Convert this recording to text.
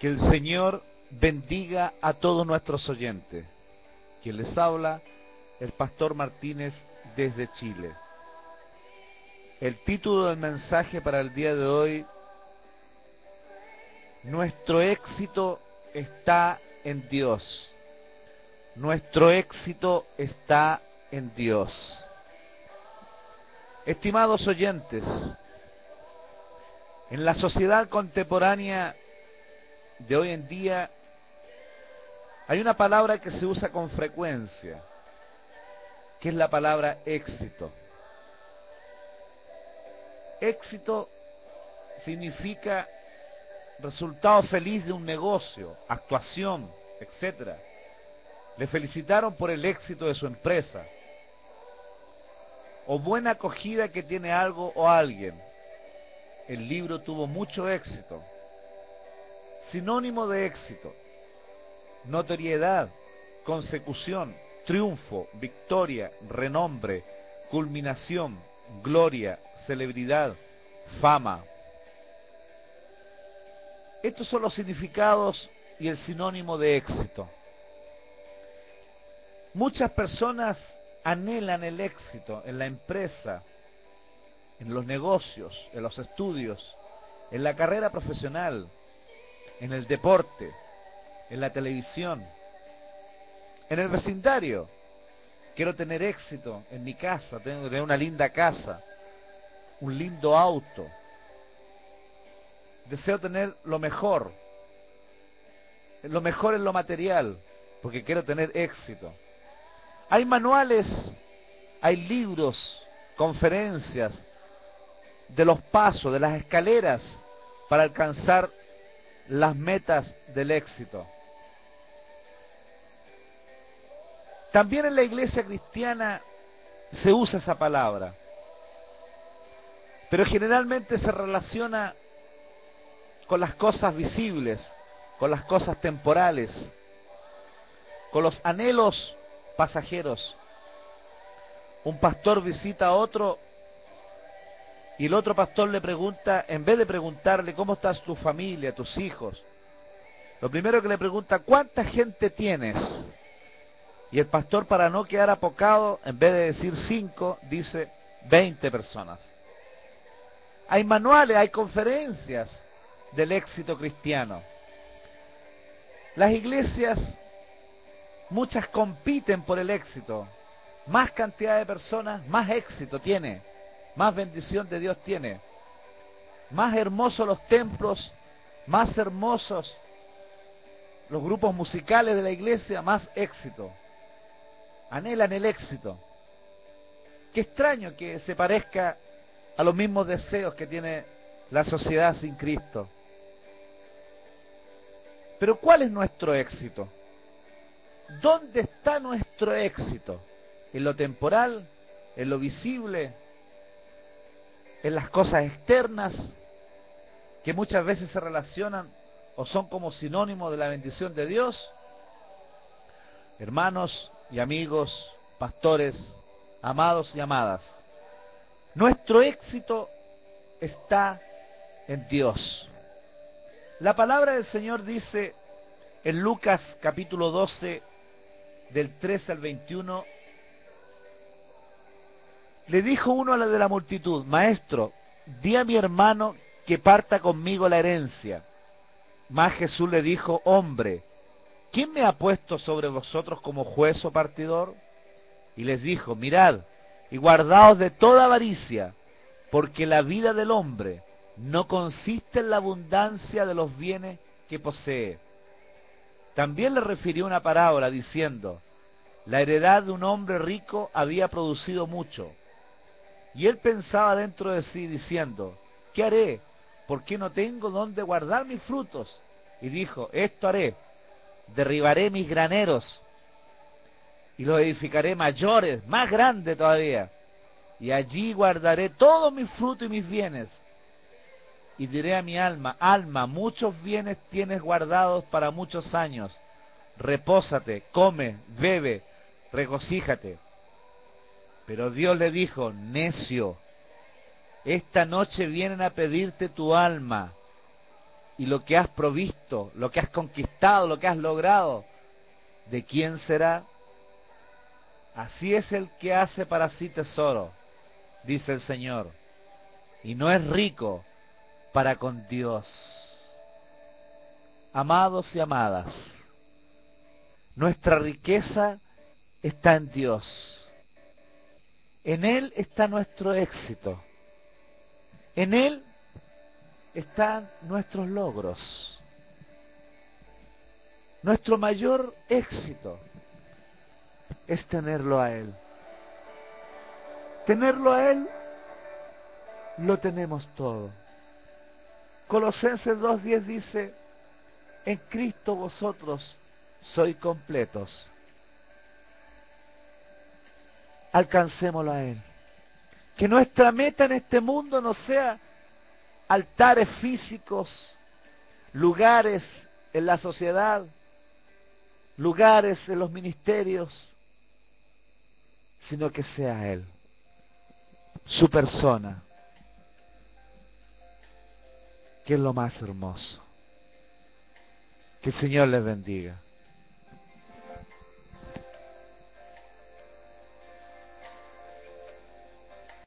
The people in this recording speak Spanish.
Que el Señor bendiga a todos nuestros oyentes. Quien les habla, el pastor Martínez desde Chile. El título del mensaje para el día de hoy, Nuestro éxito está en Dios. Nuestro éxito está en Dios. Estimados oyentes, en la sociedad contemporánea de hoy en día hay una palabra que se usa con frecuencia, que es la palabra éxito. Éxito significa resultado feliz de un negocio, actuación, etcétera. Le felicitaron por el éxito de su empresa o buena acogida que tiene algo o alguien. El libro tuvo mucho éxito. Sinónimo de éxito. Notoriedad, consecución, triunfo, victoria, renombre, culminación, gloria, celebridad, fama. Estos son los significados y el sinónimo de éxito. Muchas personas anhelan el éxito en la empresa, en los negocios, en los estudios, en la carrera profesional, en el deporte, en la televisión, en el vecindario. Quiero tener éxito en mi casa, tengo tener una linda casa, un lindo auto. Deseo tener lo mejor, lo mejor en lo material, porque quiero tener éxito. Hay manuales, hay libros, conferencias de los pasos, de las escaleras para alcanzar las metas del éxito. También en la iglesia cristiana se usa esa palabra, pero generalmente se relaciona con las cosas visibles, con las cosas temporales, con los anhelos pasajeros. Un pastor visita a otro y el otro pastor le pregunta, en vez de preguntarle cómo estás tu familia, tus hijos, lo primero que le pregunta, ¿cuánta gente tienes? Y el pastor, para no quedar apocado, en vez de decir cinco, dice veinte personas. Hay manuales, hay conferencias del éxito cristiano. Las iglesias Muchas compiten por el éxito. Más cantidad de personas, más éxito tiene. Más bendición de Dios tiene. Más hermosos los templos, más hermosos los grupos musicales de la iglesia, más éxito. Anhelan el éxito. Qué extraño que se parezca a los mismos deseos que tiene la sociedad sin Cristo. Pero ¿cuál es nuestro éxito? ¿Dónde está nuestro éxito? ¿En lo temporal? ¿En lo visible? ¿En las cosas externas que muchas veces se relacionan o son como sinónimo de la bendición de Dios? Hermanos y amigos, pastores, amados y amadas, nuestro éxito está en Dios. La palabra del Señor dice en Lucas capítulo 12, del 13 al 21, le dijo uno a la de la multitud, Maestro, di a mi hermano que parta conmigo la herencia. Mas Jesús le dijo, Hombre, ¿quién me ha puesto sobre vosotros como juez o partidor? Y les dijo, Mirad, y guardaos de toda avaricia, porque la vida del hombre no consiste en la abundancia de los bienes que posee también le refirió una parábola diciendo, la heredad de un hombre rico había producido mucho. Y él pensaba dentro de sí diciendo, ¿qué haré? ¿Por qué no tengo dónde guardar mis frutos? Y dijo, esto haré, derribaré mis graneros y los edificaré mayores, más grandes todavía. Y allí guardaré todos mis frutos y mis bienes y diré a mi alma, alma, muchos bienes tienes guardados para muchos años. Repósate, come, bebe, regocíjate. Pero Dios le dijo, necio, esta noche vienen a pedirte tu alma, y lo que has provisto, lo que has conquistado, lo que has logrado, ¿de quién será? Así es el que hace para sí tesoro, dice el Señor, y no es rico para con Dios. Amados y amadas, nuestra riqueza está en Dios. En Él está nuestro éxito. En Él están nuestros logros. Nuestro mayor éxito es tenerlo a Él. Tenerlo a Él, lo tenemos todo. Colosenses 2.10 dice, en Cristo vosotros sois completos. Alcancémoslo a Él. Que nuestra meta en este mundo no sea altares físicos, lugares en la sociedad, lugares en los ministerios, sino que sea Él, su persona, que es lo más hermoso. Que el Señor les bendiga.